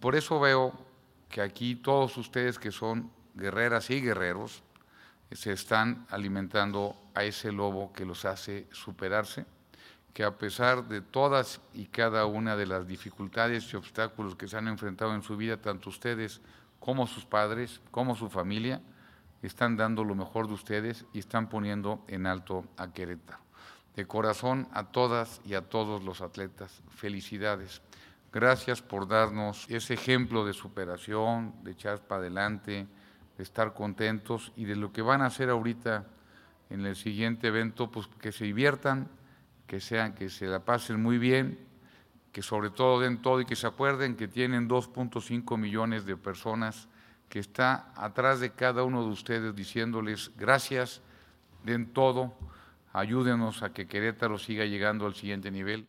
Por eso veo que aquí todos ustedes que son guerreras y guerreros se están alimentando a ese lobo que los hace superarse, que a pesar de todas y cada una de las dificultades y obstáculos que se han enfrentado en su vida, tanto ustedes como sus padres, como su familia, están dando lo mejor de ustedes y están poniendo en alto a Querétaro. De corazón a todas y a todos los atletas, felicidades. Gracias por darnos ese ejemplo de superación, de echar para adelante, de estar contentos y de lo que van a hacer ahorita en el siguiente evento, pues que se diviertan, que sean, que se la pasen muy bien, que sobre todo den todo y que se acuerden que tienen 2.5 millones de personas que está atrás de cada uno de ustedes diciéndoles gracias, den todo, ayúdenos a que Querétaro siga llegando al siguiente nivel.